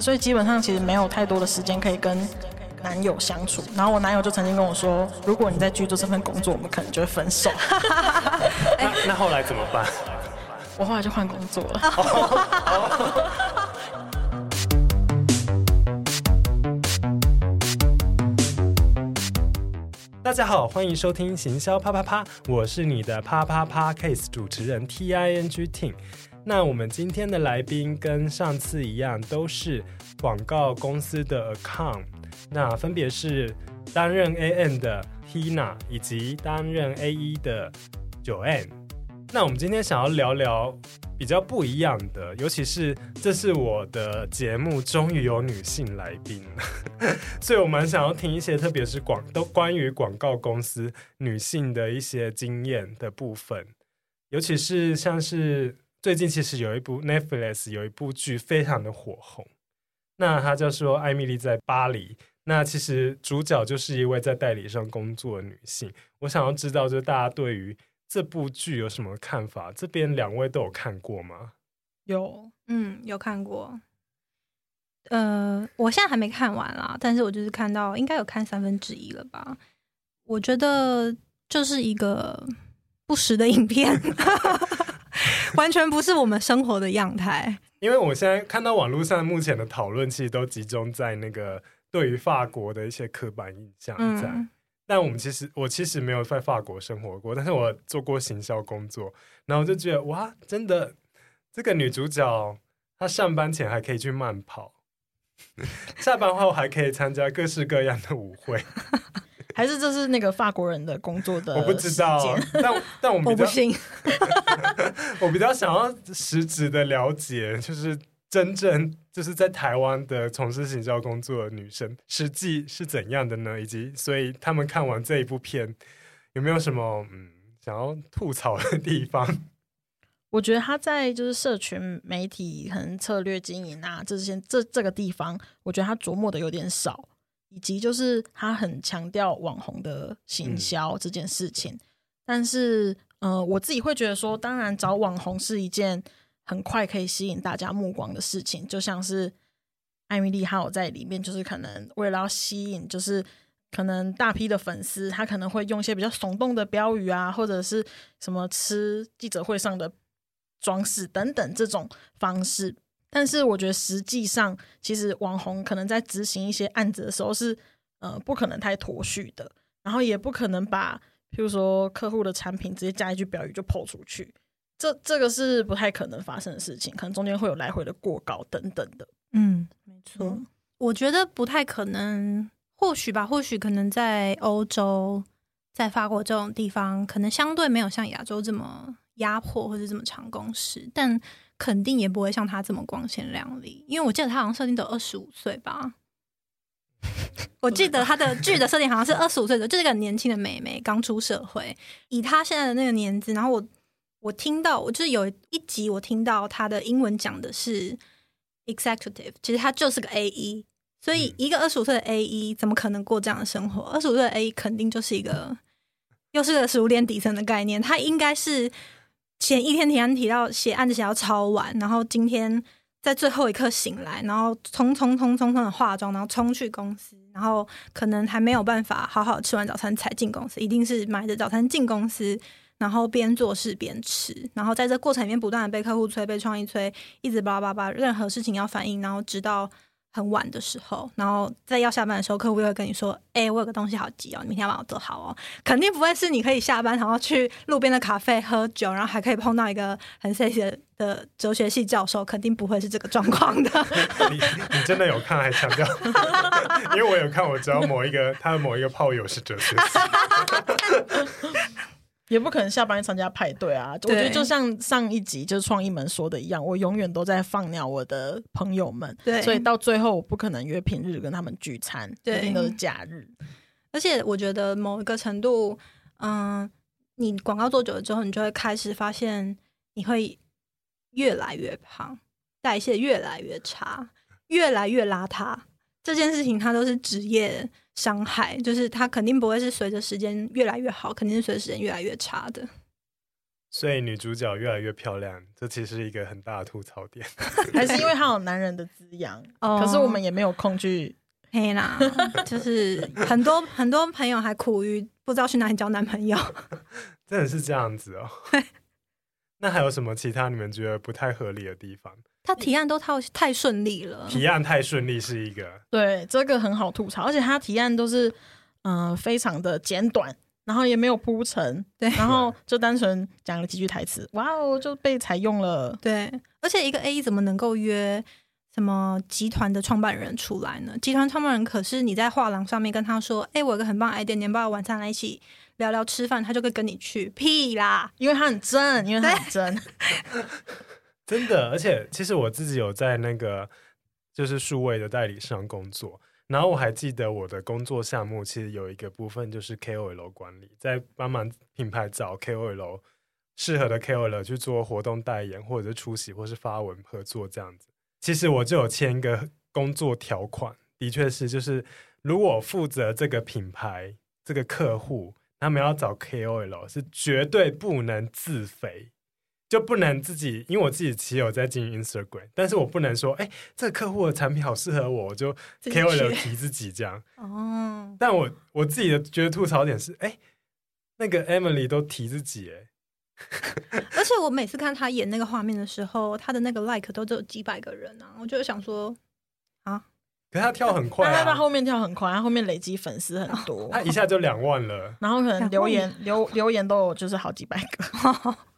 所以基本上其实没有太多的时间可以跟男友相处。然后我男友就曾经跟我说，如果你再继续做这份工作，我们可能就会分手。那那后来怎么办？我后来就换工作了。大家好，欢迎收听行销啪啪啪，我是你的啪啪啪 case 主持人 T I N G Ting。那我们今天的来宾跟上次一样，都是广告公司的 account，那分别是担任 A N 的 Tina 以及担任 A E 的 John。那我们今天想要聊聊。比较不一样的，尤其是这是我的节目，终于有女性来宾，所以我蛮想要听一些，特别是广都关于广告公司女性的一些经验的部分，尤其是像是最近其实有一部 Netflix 有一部剧非常的火红，那它叫说《艾米丽在巴黎》，那其实主角就是一位在代理商工作的女性，我想要知道，就是大家对于。这部剧有什么看法？这边两位都有看过吗？有，嗯，有看过。呃，我现在还没看完啦，但是我就是看到应该有看三分之一了吧。我觉得就是一个不实的影片，完全不是我们生活的样态。因为我现在看到网络上目前的讨论，其实都集中在那个对于法国的一些刻板印象在。嗯但我们其实，我其实没有在法国生活过，但是我做过行销工作，然后就觉得哇，真的，这个女主角她上班前还可以去慢跑，下班后还可以参加各式各样的舞会，还是这是那个法国人的工作的？我不知道，但但我不信，我比较想要实质的了解，就是。真正就是在台湾的从事行销工作的女生，实际是怎样的呢？以及，所以他们看完这一部片，有没有什么嗯想要吐槽的地方？我觉得他在就是社群媒体可能策略经营啊这些这这个地方，我觉得他琢磨的有点少，以及就是他很强调网红的行销这件事情。嗯、但是，呃，我自己会觉得说，当然找网红是一件。很快可以吸引大家目光的事情，就像是艾米丽还有在里面，就是可能为了要吸引，就是可能大批的粉丝，他可能会用一些比较耸动的标语啊，或者是什么吃记者会上的装饰等等这种方式。但是我觉得实际上，其实网红可能在执行一些案子的时候是呃不可能太脱序的，然后也不可能把譬如说客户的产品直接加一句标语就 po 出去。这这个是不太可能发生的事情，可能中间会有来回的过稿等等的。嗯，没错，嗯，我觉得不太可能，或许吧，或许可能在欧洲，在法国这种地方，可能相对没有像亚洲这么压迫或者这么长工时，但肯定也不会像他这么光鲜亮丽。因为我记得他好像设定都二十五岁吧，我记得他的剧的设定好像是二十五岁的，就是一个年轻的妹妹刚出社会，以他现在的那个年纪，然后我。我听到，我就是有一集，我听到他的英文讲的是 executive，其实他就是个 AE，所以一个二十五岁的 AE 怎么可能过这样的生活？二十五岁的 AE 肯定就是一个，又是个食物链底层的概念，他应该是前一天提案提到写案子写到超晚，然后今天在最后一刻醒来，然后匆匆匆匆匆的化妆，然后冲去公司，然后可能还没有办法好好吃完早餐才进公司，一定是买着早餐进公司。然后边做事边吃，然后在这过程里面不断的被客户催、被创意催，一直叭叭叭，任何事情要反应，然后直到很晚的时候，然后在要下班的时候，客户又会跟你说：“哎，我有个东西好急哦，你明天要帮我做好哦。”肯定不会是你可以下班然后去路边的咖啡喝酒，然后还可以碰到一个很 sexy 的哲学系教授，肯定不会是这个状况的。你你真的有看还强调？因为我有看，我知道某一个他的某一个炮友是哲学系。也不可能下班参加派对啊！我觉得就像上一集就是创意门说的一样，我永远都在放鸟我的朋友们，对，所以到最后我不可能约平日跟他们聚餐，对，一定都是假日。而且我觉得某一个程度，嗯，你广告做久了之后，你就会开始发现你会越来越胖，代谢越来越差，越来越邋遢。这件事情它都是职业伤害，就是它肯定不会是随着时间越来越好，肯定是随着时间越来越差的。所以女主角越来越漂亮，这其实是一个很大的吐槽点，还是因为她有男人的滋养？可是我们也没有空去 黑啦，就是很多很多朋友还苦于不知道去哪里交男朋友，真的是这样子哦。那还有什么其他你们觉得不太合理的地方？他提案都太太顺利了，提案太顺利是一个对，这个很好吐槽，而且他提案都是嗯、呃、非常的简短。然后也没有铺陈，对，然后就单纯讲了几句台词，哇哦，就被采用了。对，而且一个 A 怎么能够约什么集团的创办人出来呢？集团创办人可是你在画廊上面跟他说，哎，我有个很棒 idea，你要不要晚上来一起聊聊吃饭？他就会跟你去，屁啦，因为他很真，因为他很真，真的。而且其实我自己有在那个就是数位的代理商工作。然后我还记得我的工作项目其实有一个部分就是 KOL 管理，在帮忙品牌找 KOL 适合的 KOL 去做活动代言，或者是出席，或是发文合作这样子。其实我就有签一个工作条款，的确是就是如果负责这个品牌这个客户，他们要找 KOL 是绝对不能自肥。就不能自己，因为我自己其实有在经营 Instagram，但是我不能说，哎、欸，这个客户的产品好适合我，我就 KOL 提自己这样。哦。但我我自己的觉得吐槽点是，哎、欸，那个 Emily 都提自己，哎。而且我每次看他演那个画面的时候，他的那个 like 都只有几百个人啊，我就想说，啊，可是他跳很快、啊，他在后面跳很快，他后面累积粉丝很多，他一下就两万了，然后可能留言留留言都有就是好几百个。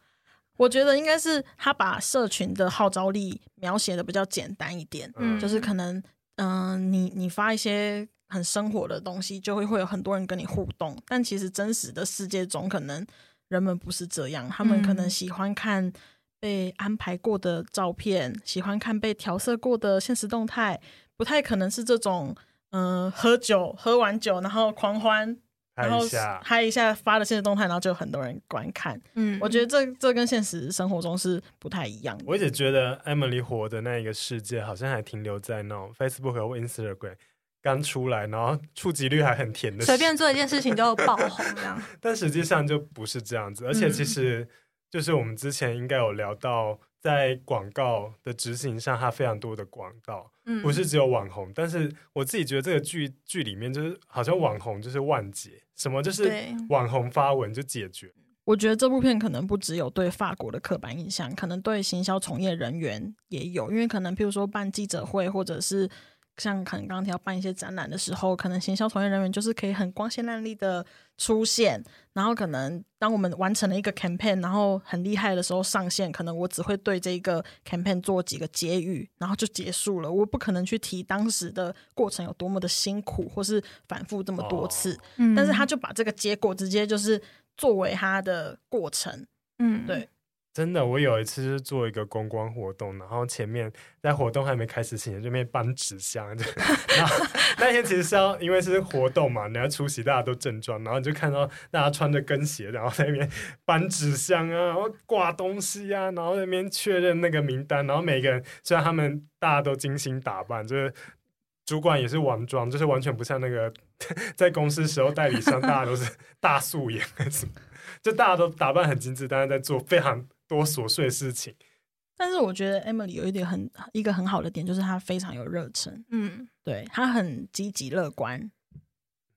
我觉得应该是他把社群的号召力描写的比较简单一点，嗯，就是可能，嗯、呃，你你发一些很生活的东西，就会会有很多人跟你互动。但其实真实的世界中，可能人们不是这样，他们可能喜欢看被安排过的照片，嗯、喜欢看被调色过的现实动态，不太可能是这种，嗯、呃，喝酒喝完酒然后狂欢。然后嗨一下发的现实动态，然后就有很多人观看。嗯，我觉得这这跟现实生活中是不太一样的。我一直觉得 Emily 活的那一个世界，好像还停留在那种 Facebook 或 Instagram 刚出来，然后触及率还很甜的，随便做一件事情就爆红这样。但实际上就不是这样子，而且其实就是我们之前应该有聊到。在广告的执行上，它非常多的广告，嗯，不是只有网红。但是我自己觉得这个剧剧里面，就是好像网红就是万解，什么就是网红发文就解决。我觉得这部片可能不只有对法国的刻板印象，可能对行销从业人员也有，因为可能譬如说办记者会，或者是。像可能刚刚提到办一些展览的时候，可能行销从业人员就是可以很光鲜亮丽的出现，然后可能当我们完成了一个 campaign，然后很厉害的时候上线，可能我只会对这个 campaign 做几个结语，然后就结束了。我不可能去提当时的过程有多么的辛苦，或是反复这么多次。哦，但是他就把这个结果直接就是作为他的过程。嗯，对。真的，我有一次是做一个公关活动，然后前面在活动还没开始前，就那边搬纸箱，就 然后那天其实是要因为是活动嘛，你要出席，大家都正装，然后就看到大家穿着跟鞋，然后在那边搬纸箱啊，然后挂东西啊，然后那边确认那个名单，然后每个人虽然他们大家都精心打扮，就是主管也是完妆，就是完全不像那个 在公司时候代理商，大家都是 大素颜，就大家都打扮很精致，但是在做非常。多琐碎的事情，但是我觉得 Emily 有一点很一个很好的点，就是她非常有热忱，嗯，对，她很积极乐观，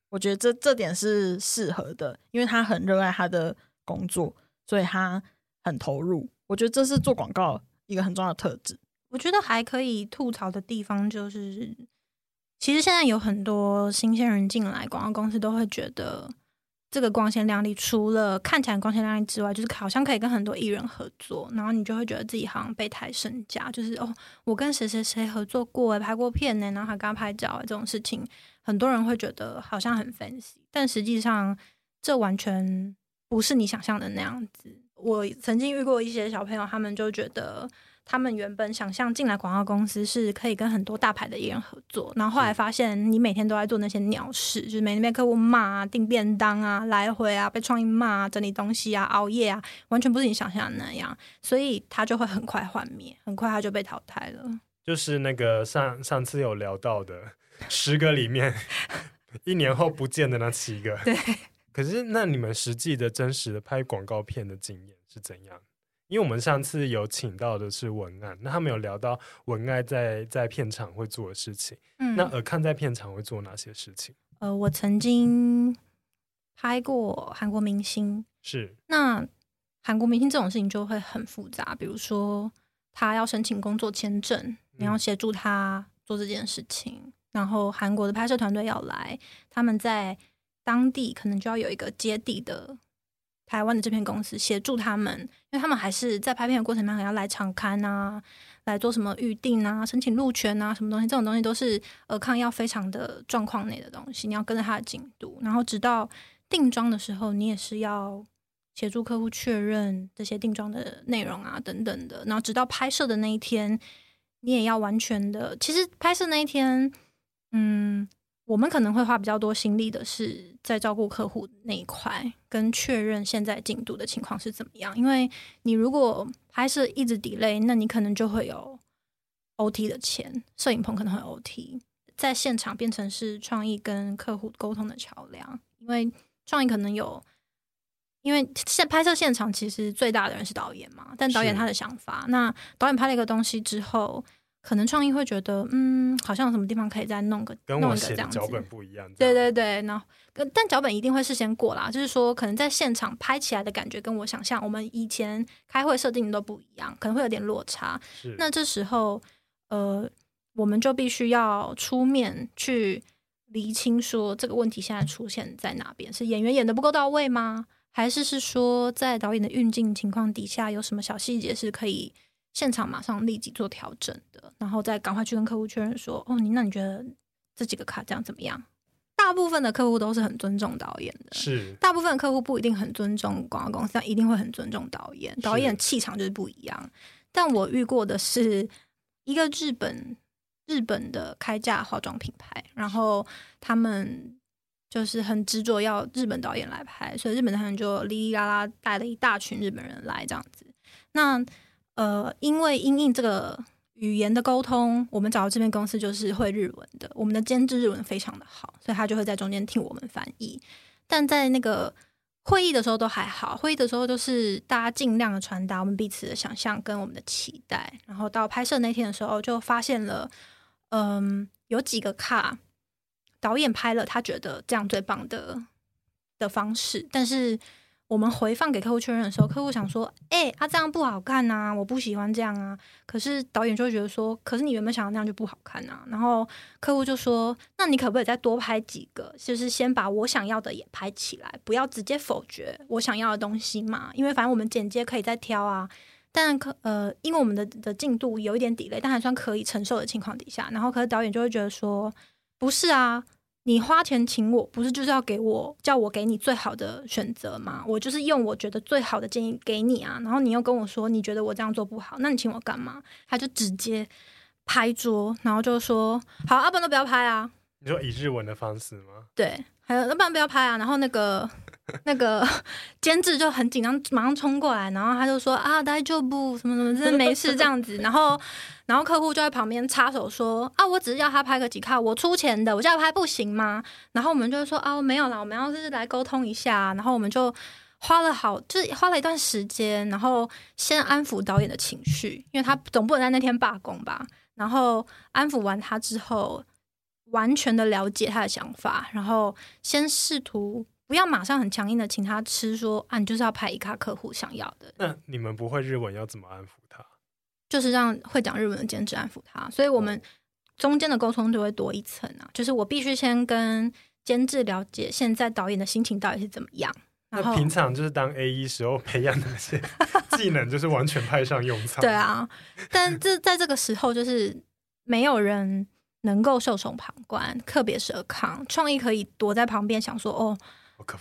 我觉得这这点是适合的，因为她很热爱她的工作，所以她很投入。我觉得这是做广告一个很重要的特质。我觉得还可以吐槽的地方就是，其实现在有很多新鲜人进来广告公司，都会觉得。这个光鲜亮丽，除了看起来光鲜亮丽之外，就是好像可以跟很多艺人合作，然后你就会觉得自己好像备胎身价，就是哦，我跟谁谁谁合作过，拍过片呢，然后还跟他拍照啊，这种事情，很多人会觉得好像很 fancy，但实际上这完全不是你想象的那样子。我曾经遇过一些小朋友，他们就觉得。他们原本想象进来广告公司是可以跟很多大牌的艺人合作，然后后来发现你每天都在做那些鸟事，就是每天被客户骂啊、订便当啊、来回啊、被创意骂啊、整理东西啊、熬夜啊，完全不是你想象的那样，所以他就会很快幻灭，很快他就被淘汰了。就是那个上上次有聊到的 十个里面，一年后不见的那七个。对。可是那你们实际的真实的拍广告片的经验？是怎样？因为我们上次有请到的是文案，那他们有聊到文案在在片场会做的事情。嗯，那尔康在片场会做哪些事情？呃，我曾经拍过韩国明星，是那韩国明星这种事情就会很复杂，比如说他要申请工作签证，你要协助他做这件事情，嗯、然后韩国的拍摄团队要来，他们在当地可能就要有一个接地的。台湾的这片公司协助他们，因为他们还是在拍片的过程当中要来场勘啊，来做什么预定啊、申请路权啊，什么东西，这种东西都是尔康要非常的状况内的东西，你要跟着他的进度，然后直到定妆的时候，你也是要协助客户确认这些定妆的内容啊等等的，然后直到拍摄的那一天，你也要完全的。其实拍摄那一天，嗯。我们可能会花比较多心力的是在照顾客户那一块，跟确认现在进度的情况是怎么样。因为你如果拍摄一直 delay，那你可能就会有 OT 的钱，摄影棚可能会 OT，在现场变成是创意跟客户沟通的桥梁。因为创意可能有，因为现拍摄现场其实最大的人是导演嘛，但导演他的想法，那导演拍了一个东西之后。可能创意会觉得，嗯，好像有什么地方可以再弄个，跟我写的脚本不一样。对对对，然后，但脚本一定会事先过啦。就是说，可能在现场拍起来的感觉跟我想象，我们以前开会设定都不一样，可能会有点落差。是。那这时候，呃，我们就必须要出面去厘清，说这个问题现在出现在哪边？是演员演的不够到位吗？还是是说在导演的运镜情况底下，有什么小细节是可以？现场马上立即做调整的，然后再赶快去跟客户确认说：“哦，你那你觉得这几个卡这样怎么样？”大部分的客户都是很尊重导演的，是大部分的客户不一定很尊重广告公司，但一定会很尊重导演。导演气场就是不一样。但我遇过的是一个日本日本的开价化妆品牌，然后他们就是很执着要日本导演来拍，所以日本导演就哩哩啦啦带了一大群日本人来这样子。那呃，因为因应这个语言的沟通，我们找到这边公司就是会日文的，我们的监制日文非常的好，所以他就会在中间替我们翻译。但在那个会议的时候都还好，会议的时候都是大家尽量的传达我们彼此的想象跟我们的期待。然后到拍摄那天的时候，就发现了，嗯，有几个卡导演拍了，他觉得这样最棒的的方式，但是。我们回放给客户确认的时候，客户想说：“哎、他、这样不好看呐、啊，我不喜欢这样啊。”可是导演就会觉得说：“可是你原本想要那样就不好看呐、啊。”然后客户就说：“那你可不可以再多拍几个？就是先把我想要的也拍起来，不要直接否决我想要的东西嘛。因为反正我们剪接可以再挑啊。但可呃，因为我们的的进度有一点 delay，但还算可以承受的情况底下，然后可是导演就会觉得说：不是啊。”你花钱请我，不是就是要给我叫我给你最好的选择吗？我就是用我觉得最好的建议给你啊，然后你又跟我说你觉得我这样做不好，那你请我干嘛？他就直接拍桌，然后就说好，要不然都不要拍啊。你说以日文的方式吗？对，还有要不然不要拍啊。然后那个那个 监制就很紧张，马上冲过来，然后他就说啊，大丈夫什么什么，真的没事这样子，然后。然后客户就在旁边插手说：“啊，我只是要他拍个几卡，我出钱的，我叫他拍不行吗？”然后我们就说：“啊，没有啦，我们要是来沟通一下。”然后我们就花了好，就是花了一段时间，然后先安抚导演的情绪，因为他总不能在那天罢工吧。然后安抚完他之后，完全的了解他的想法，然后先试图不要马上很强硬的请他吃，说：“啊，你就是要拍一卡客户想要的。”那你们不会日文，要怎么安抚他？就是让会讲日文的监制安抚他，所以我们中间的沟通就会多一层啊。就是我必须先跟监制了解现在导演的心情到底是怎么样。那平常就是当 A E 时候培养的那些 技能，就是完全派上用场。对啊，但这在这个时候，就是没有人能够袖手旁观，特别是尔康创意可以躲在旁边想说哦。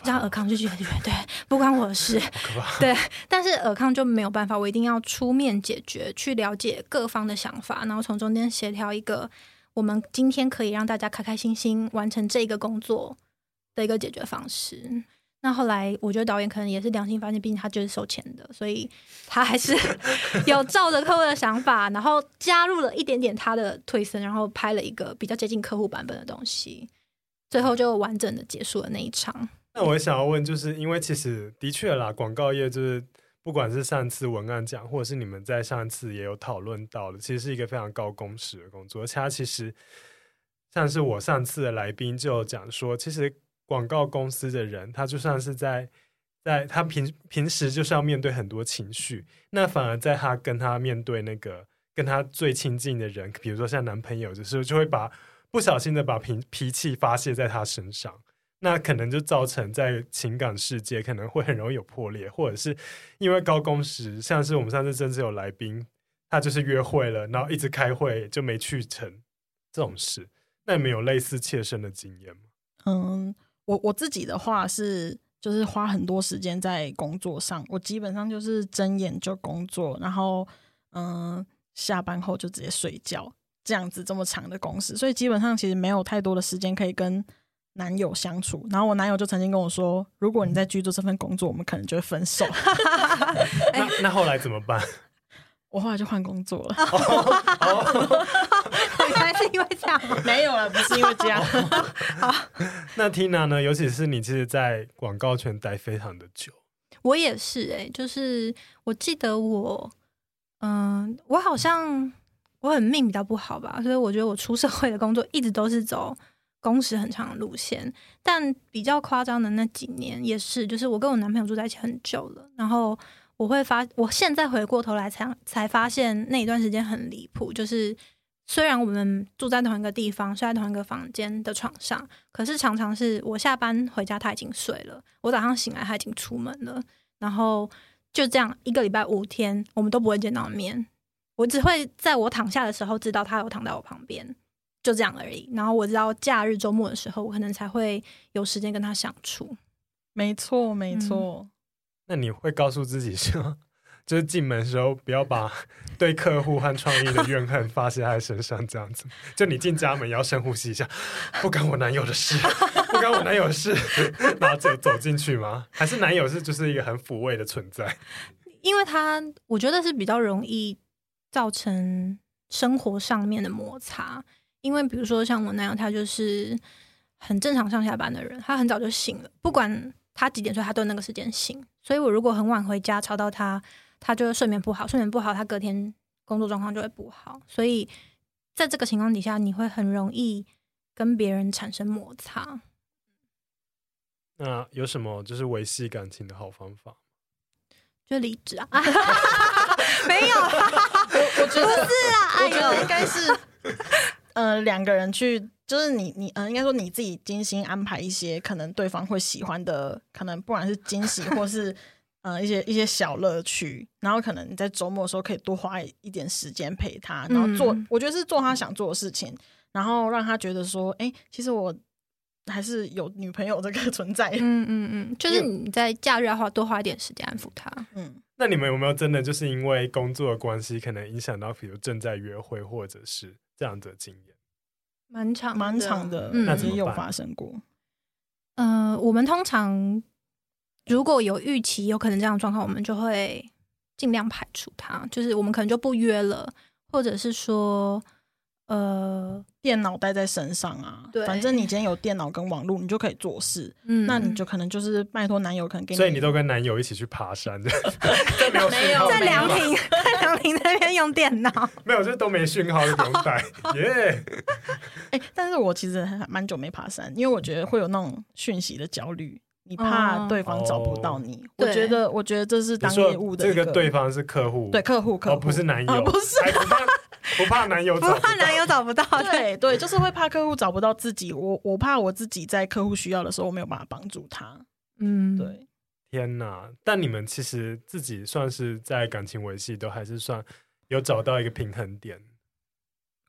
让尔康就觉得对，不关我的事，对。但是尔康就没有办法，我一定要出面解决，去了解各方的想法，然后从中间协调一个我们今天可以让大家开开心心完成这个工作的一个解决方式。那后来我觉得导演可能也是良心发现，毕竟他就是收钱的，所以他还是 有照着客户的想法，然后加入了一点点他的推升，然后拍了一个比较接近客户版本的东西，最后就完整的结束了那一场。那我想要问，就是因为其实的确啦，广告业就是不管是上次文案讲，或者是你们在上次也有讨论到的，其实是一个非常高工时的工作。而且它其实像是我上次的来宾就讲说，其实广告公司的人，他就算是在在他平平时就是要面对很多情绪，那反而在他跟他面对那个跟他最亲近的人，比如说像男朋友，就是就会把不小心的把脾脾气发泄在他身上。那可能就造成在情感世界可能会很容易有破裂，或者是因为高工时，像是我们上次真是有来宾，他就是约会了，然后一直开会就没去成这种事。那你们有类似切身的经验吗？嗯，我我自己的话是，就是花很多时间在工作上，我基本上就是睁眼就工作，然后嗯，下班后就直接睡觉，这样子这么长的工时，所以基本上其实没有太多的时间可以跟。男友相处，然后我男友就曾经跟我说：“如果你再继续做这份工作，我们可能就会分手。”那那后来怎么办？我后来就换工作了。原来是因为这样？没有了，不是因为这样。好，那 Tina 呢？尤其是你，其实，在广告圈待非常的久。我也是哎、欸，就是我记得我，嗯、呃，我好像我很命比较不好吧，所以我觉得我出社会的工作一直都是走。工时很长的路线，但比较夸张的那几年也是，就是我跟我男朋友住在一起很久了，然后我会发，我现在回过头来才才发现那一段时间很离谱，就是虽然我们住在同一个地方，睡在同一个房间的床上，可是常常是我下班回家他已经睡了，我早上醒来他已经出门了，然后就这样一个礼拜五天我们都不会见到面，我只会在我躺下的时候知道他有躺在我旁边。就这样而已。然后我知道假日周末的时候，我可能才会有时间跟他相处。没错，没错。嗯、那你会告诉自己说，就是进门的时候不要把 对客户和创意的怨恨发泄在身上，这样子。就你进家门也要深呼吸一下，不干我男友的事，不干我男友的事，然后走走进去吗？还是男友是就是一个很抚慰的存在？因为他我觉得是比较容易造成生活上面的摩擦。因为比如说像我那样，他就是很正常上下班的人，他很早就醒了，不管他几点睡，他都那个时间醒。所以我如果很晚回家吵到他，他就睡眠不好，睡眠不好，他隔天工作状况就会不好。所以在这个情况底下，你会很容易跟别人产生摩擦。那有什么就是维系感情的好方法？就离职啊？没有，我我觉得不是啊，我觉得应该是。呃，两个人去，就是你你呃，应该说你自己精心安排一些可能对方会喜欢的，可能不管是惊喜 或是呃一些一些小乐趣，然后可能你在周末的时候可以多花一点时间陪他，然后做，嗯、我觉得是做他想做的事情，然后让他觉得说，哎、欸，其实我还是有女朋友这个 存在。嗯嗯嗯，就是你在假日的话多花一点时间安抚他。嗯，那你们有没有真的就是因为工作的关系，可能影响到比如正在约会或者是？这样的经验蛮长蛮长的，嗯，那也有发生过。呃，我们通常如果有预期有可能这样的状况，我们就会尽量排除它，就是我们可能就不约了，或者是说。呃，电脑带在身上啊，对，反正你今天有电脑跟网络，你就可以做事。嗯，那你就可能就是拜托男友，可能给你。所以你都跟男友一起去爬山的？没有，在凉亭，在凉亭那边用电脑。没有，就是都没讯号就不用带。耶！哎，但是我其实还蛮久没爬山，因为我觉得会有那种讯息的焦虑，你怕对方找不到你。我觉得，我觉得这是当业务的。这个对方是客户，对客户，客户不是男友，不是。不怕男友，不怕男友找不到。对对，就是会怕客户找不到自己。我我怕我自己在客户需要的时候，我没有办法帮助他。嗯，对。天哪！但你们其实自己算是在感情维系都还是算有找到一个平衡点。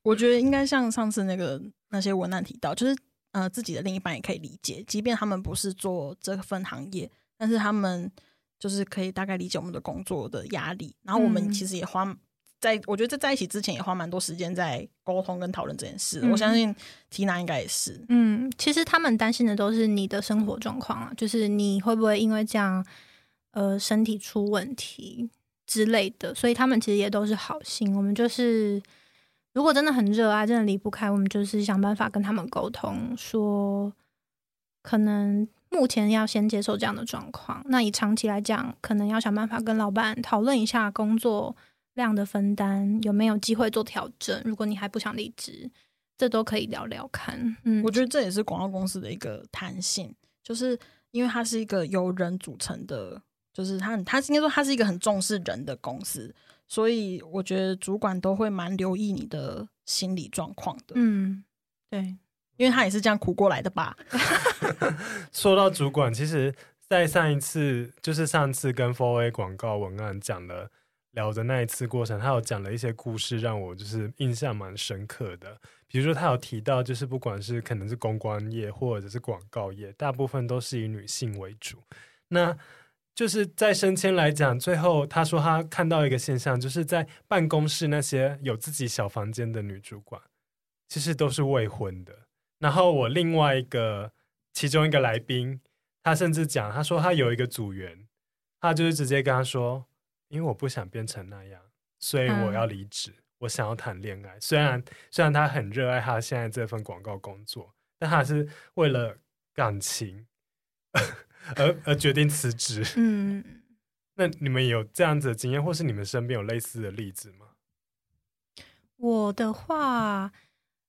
我觉得应该像上次那个那些文案提到，就是呃，自己的另一半也可以理解，即便他们不是做这份行业，但是他们就是可以大概理解我们的工作的压力。然后我们其实也花。在我觉得在在一起之前也花蛮多时间在沟通跟讨论这件事，嗯、我相信缇娜应该也是。嗯，其实他们担心的都是你的生活状况啊，就是你会不会因为这样呃身体出问题之类的，所以他们其实也都是好心。我们就是如果真的很热爱，真的离不开，我们就是想办法跟他们沟通，说可能。目前要先接受这样的状况。那以长期来讲，可能要想办法跟老板讨论一下工作量的分担，有没有机会做调整。如果你还不想离职，这都可以聊聊看。嗯，我觉得这也是广告公司的一个弹性，就是因为它是一个由人组成的，就是它它应该说它是一个很重视人的公司，所以我觉得主管都会蛮留意你的心理状况的。嗯，对。因为他也是这样苦过来的吧。说到主管，其实，在上一次，就是上次跟 for A 广告文案讲了聊的那一次过程，他有讲了一些故事，让我就是印象蛮深刻的。比如说，他有提到，就是不管是可能是公关业或者是广告业，大部分都是以女性为主。那就是在升迁来讲，最后他说他看到一个现象，就是在办公室那些有自己小房间的女主管，其实都是未婚的。然后我另外一个其中一个来宾，他甚至讲，他说他有一个组员，他就是直接跟他说，因为我不想变成那样，所以我要离职，嗯、我想要谈恋爱。虽然虽然他很热爱他现在这份广告工作，但他是为了感情而 而决定辞职。嗯，那你们有这样子的经验，或是你们身边有类似的例子吗？我的话，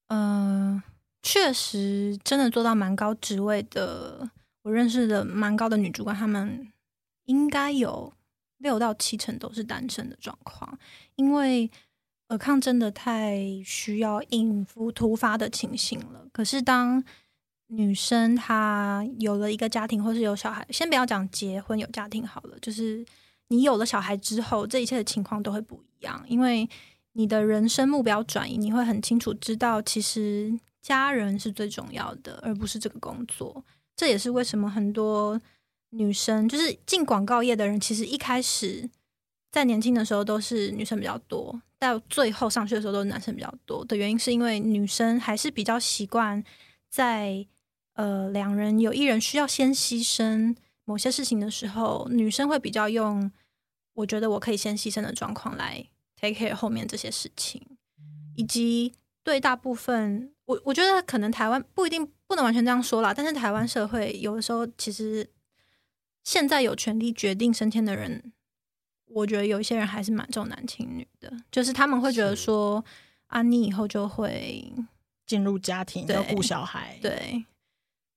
嗯、呃。确实，真的做到蛮高职位的，我认识的蛮高的女主管，她们应该有六到七成都是单身的状况，因为尔康真的太需要应付突发的情形了。可是当女生她有了一个家庭，或是有小孩，先不要讲结婚有家庭好了，就是你有了小孩之后，这一切的情况都会不一样，因为你的人生目标转移，你会很清楚知道，其实。家人是最重要的，而不是这个工作。这也是为什么很多女生就是进广告业的人，其实一开始在年轻的时候都是女生比较多，到最后上去的时候都是男生比较多的原因，是因为女生还是比较习惯在呃两人有一人需要先牺牲某些事情的时候，女生会比较用我觉得我可以先牺牲的状况来 take care 后面这些事情，以及对大部分。我我觉得可能台湾不一定不能完全这样说啦，但是台湾社会有的时候其实现在有权利决定升迁的人，我觉得有一些人还是蛮重男轻女的，就是他们会觉得说啊，你以后就会进入家庭要顾小孩，对，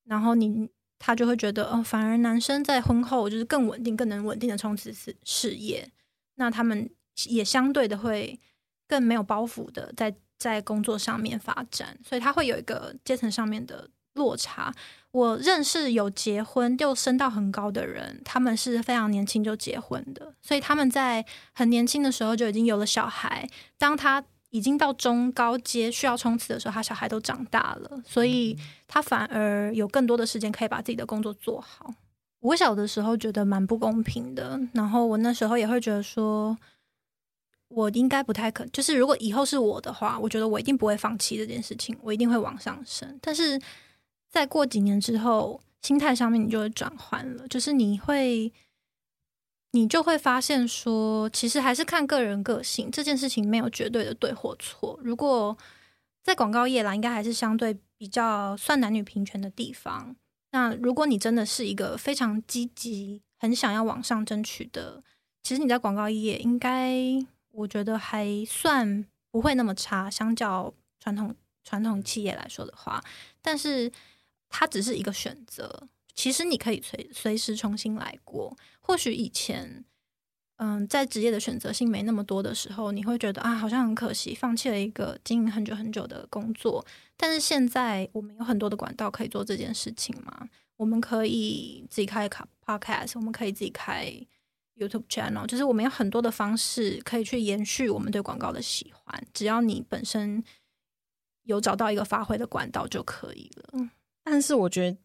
然后你他就会觉得哦，反而男生在婚后就是更稳定，更能稳定的冲刺事事业，那他们也相对的会更没有包袱的在。在工作上面发展，所以他会有一个阶层上面的落差。我认识有结婚又升到很高的人，他们是非常年轻就结婚的，所以他们在很年轻的时候就已经有了小孩。当他已经到中高阶需要冲刺的时候，他小孩都长大了，所以他反而有更多的时间可以把自己的工作做好。我小的时候觉得蛮不公平的，然后我那时候也会觉得说。我应该不太可，就是如果以后是我的话，我觉得我一定不会放弃这件事情，我一定会往上升。但是再过几年之后，心态上面你就会转换了，就是你会，你就会发现说，其实还是看个人个性，这件事情没有绝对的对或错。如果在广告业啦，应该还是相对比较算男女平权的地方。那如果你真的是一个非常积极、很想要往上争取的，其实你在广告业应该。我觉得还算不会那么差，相较传统传统企业来说的话，但是它只是一个选择。其实你可以随随时重新来过。或许以前，嗯，在职业的选择性没那么多的时候，你会觉得啊，好像很可惜，放弃了一个经营很久很久的工作。但是现在我们有很多的管道可以做这件事情嘛，我们可以自己开卡 podcast，我们可以自己开。YouTube channel 就是我们有很多的方式可以去延续我们对广告的喜欢，只要你本身有找到一个发挥的管道就可以了。但是我觉得，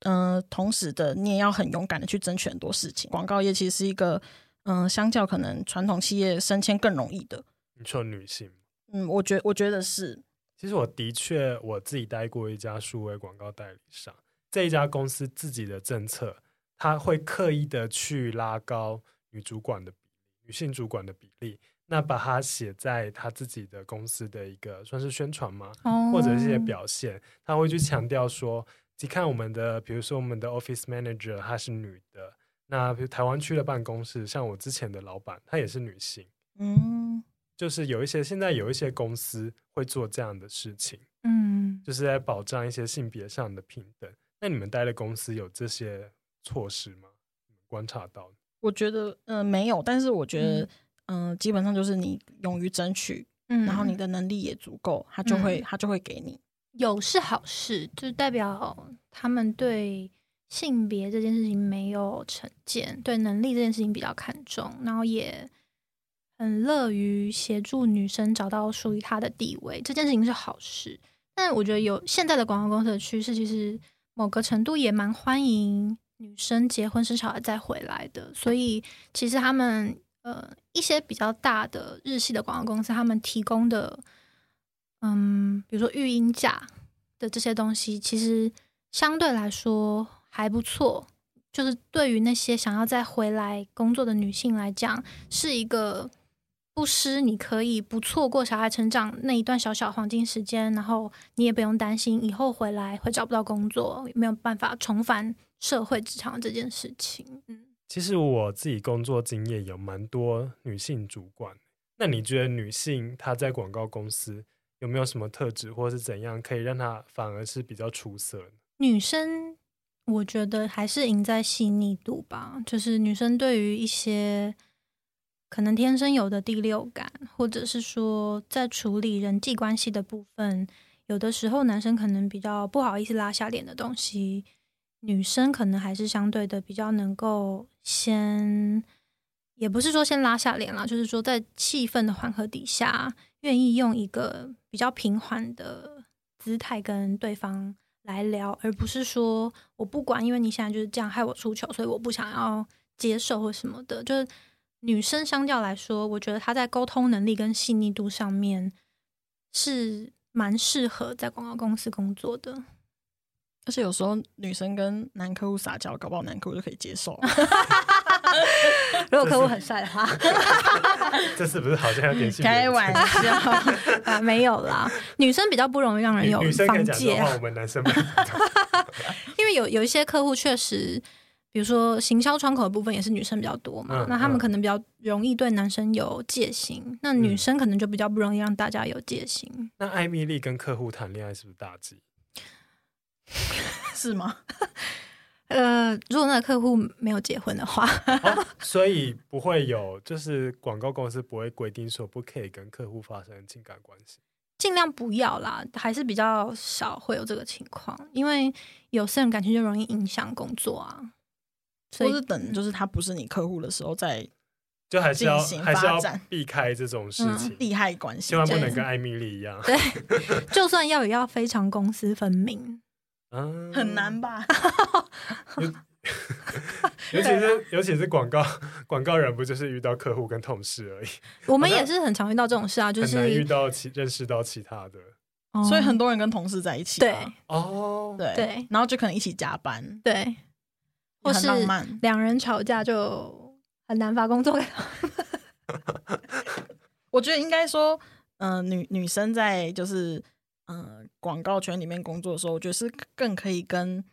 嗯、呃，同时的你也要很勇敢的去争取很多事情。广告业其实是一个，嗯、呃，相较可能传统企业升迁更容易的。你说女性？嗯，我觉我觉得是。其实我的确我自己待过一家数位广告代理商，这一家公司自己的政策。他会刻意的去拉高女主管的比例，女性主管的比例，那把它写在他自己的公司的一个算是宣传吗？Oh. 或者一些表现，他会去强调说，你看我们的，比如说我们的 office manager，她是女的。那比如台湾区的办公室，像我之前的老板，她也是女性。嗯，就是有一些现在有一些公司会做这样的事情，嗯，就是在保障一些性别上的平等。那你们待的公司有这些措施吗？观察到？我觉得，嗯、呃，没有。但是我觉得，嗯、呃，基本上就是你勇于争取，嗯，然后你的能力也足够，他就会、嗯、他就会给你。有是好事，就代表他们对性别这件事情没有成见，对能力这件事情比较看重，然后也很乐于协助女生找到属于她的地位，这件事情是好事。但我觉得有现在的广告公司的趋势，其实某个程度也蛮欢迎女生结婚生小孩再回来的。所以其实他们呃一些比较大的日系的广告公司，他们提供的。嗯，比如说育婴假的这些东西，其实相对来说还不错。就是对于那些想要再回来工作的女性来讲，是一个不失你可以不错过小孩成长那一段小小黄金时间，然后你也不用担心以后回来会找不到工作，没有办法重返社会职场这件事情。嗯，其实我自己工作经验有蛮多女性主管，那你觉得女性她在广告公司？有没有什么特质，或是怎样可以让她反而是比较出色呢？女生，我觉得还是赢在细腻度吧。就是女生对于一些可能天生有的第六感，或者是说在处理人际关系的部分，有的时候男生可能比较不好意思拉下脸的东西，女生可能还是相对的比较能够先，也不是说先拉下脸啦，就是说在气氛的缓和底下。愿意用一个比较平缓的姿态跟对方来聊，而不是说我不管，因为你现在就是这样害我出糗，所以我不想要接受或什么的。就是女生相较来说，我觉得她在沟通能力跟细腻度上面是蛮适合在广告公司工作的。而且有时候女生跟男客户撒娇，搞不好男客户就可以接受。如果客户很帅的话，这是不是好像有点开玩笑啊？没有啦，女生比较不容易让人有防戒。我们男生因为有有一些客户确实，比如说行销窗口的部分也是女生比较多嘛，嗯、那他们可能比较容易对男生有戒心，嗯、那女生可能就比较不容易让大家有戒心。那艾米丽跟客户谈恋爱是不是大忌？是吗？呃，如果那个客户没有结婚的话，哦，所以不会有，就是广告公司不会规定说不可以跟客户发生情感关系，尽量不要啦，还是比较少会有这个情况，因为有私人感情就容易影响工作啊。所以等就是他不是你客户的时候再，就还是要还是要避开这种事情，利害关系，千万不能跟艾米丽一样。对，就算要也要非常公私分明。嗯，很难吧？尤其是尤其是广告 广告人，不就是遇到客户跟同事而已？我们也是很常遇到这种事啊，就是很难遇到其认识到其他的，所以很多人跟同事在一起。对哦，对对，然后就可能一起加班，对，或是两人吵架就很难发工作。我觉得应该说，嗯，女女生在就是。嗯，广告圈里面工作的时候，我觉得是更可以跟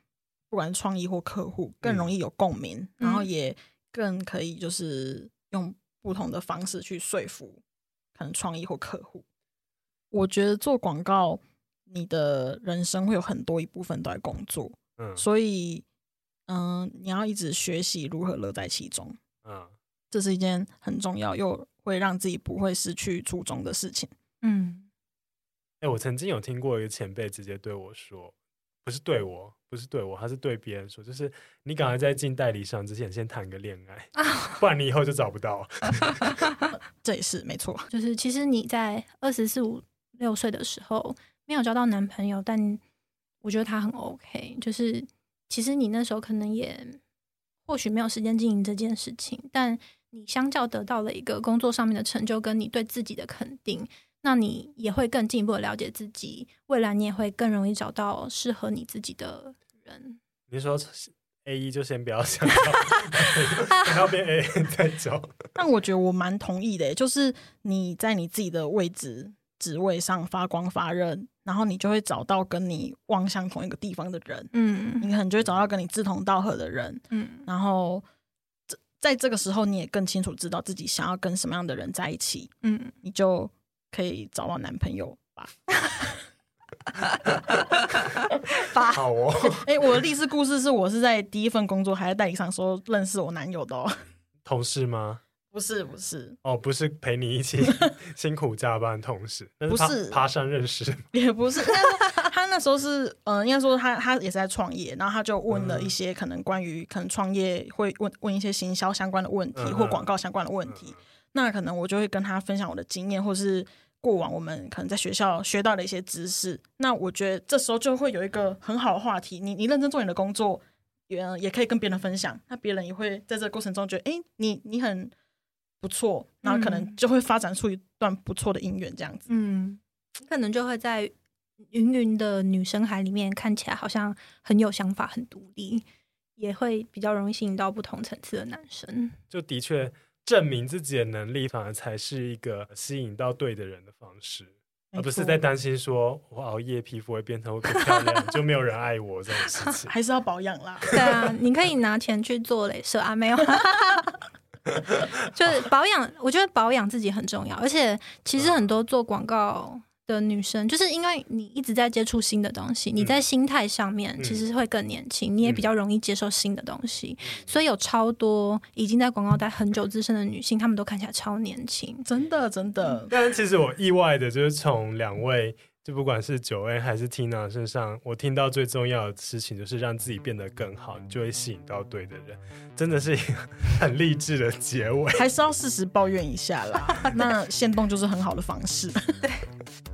不管创意或客户更容易有共鸣，嗯、然后也更可以就是用不同的方式去说服可能创意或客户。我觉得做广告，你的人生会有很多一部分都在工作，嗯，所以嗯，你要一直学习如何乐在其中，嗯，这是一件很重要又会让自己不会失去初衷的事情，嗯。哎、欸，我曾经有听过一个前辈直接对我说，不是对我，不是对我，他是对别人说，就是你赶快在进代理商之前先谈个恋爱，不然你以后就找不到。这也是没错，就是其实你在二十四五六岁的时候没有交到男朋友，但我觉得他很 OK。就是其实你那时候可能也或许没有时间经营这件事情，但你相较得到了一个工作上面的成就，跟你对自己的肯定。那你也会更进一步的了解自己，未来你也会更容易找到适合你自己的人。你说 A 一就先不要想，等到 变 A 再找。但我觉得我蛮同意的，就是你在你自己的位置职位上发光发热，然后你就会找到跟你望向同一个地方的人，嗯，你可能就会找到跟你志同道合的人，嗯，然后在这个时候你也更清楚知道自己想要跟什么样的人在一起，嗯，你就可以找到男朋友吧。好哦，哎、欸，我的励志故事是我是在第一份工作还在代理商时候认识我男友的哦。同事吗？不是，不是。哦，不是陪你一起 辛苦加班同事，不是爬山认识，也不是。他他那时候是，嗯、呃，应该说他他也是在创业，然后他就问了一些可能关于可能创业会问问一些行销相关的问题、嗯、或广告相关的问题，嗯、那可能我就会跟他分享我的经验，或是。过往我们可能在学校学到的一些知识，那我觉得这时候就会有一个很好的话题。你你认真做你的工作，也也可以跟别人分享，那别人也会在这个过程中觉得，哎，你你很不错，然后可能就会发展出一段不错的姻缘，这样子。嗯，可能就会在云云的女生海里面看起来好像很有想法、很独立，也会比较容易吸引到不同层次的男生。就的确。证明自己的能力，反而才是一个吸引到对的人的方式，而不是在担心说我熬夜皮肤会变成会不漂亮，就没有人爱我这种事 情。还是要保养啦。对啊，你可以拿钱去做镭射啊，没有。就是保养，我觉得保养自己很重要，而且其实很多做广告的女生，就是因为你一直在接触新的东西，你在心态上面其实会更年轻，你也比较容易接受新的东西，所以有超多已经在广告待很久资深的女性，她们都看起来超年轻，真的真的。但是其实我意外的就是从两位，就不管是 Joanne 还是 Tina 身上，我听到最重要的事情就是让自己变得更好，你就会吸引到对的人，真的是一个很励志的结尾。还是要适时抱怨一下啦，那现动就是很好的方式。对。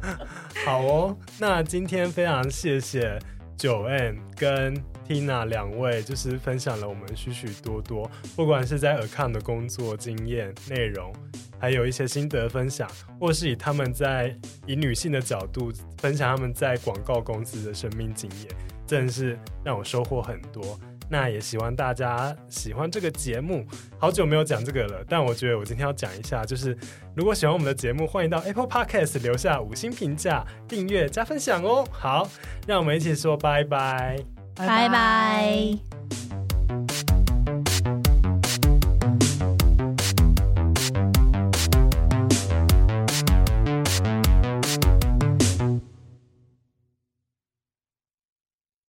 好哦，那今天非常谢谢九 N 跟 Tina 两位，就是分享了我们许许多多，不管是在 Account 的工作经验、内容，还有一些心得分享，或是以他们在以女性的角度分享他们在广告公司的生命经验，真的是让我收获很多。那也希望大家喜欢这个节目。好久没有讲这个了，但我觉得我今天要讲一下，就是如果喜欢我们的节目，欢迎到 Apple Podcast 留下五星评价、订阅加分享哦。好，让我们一起说拜拜，拜拜。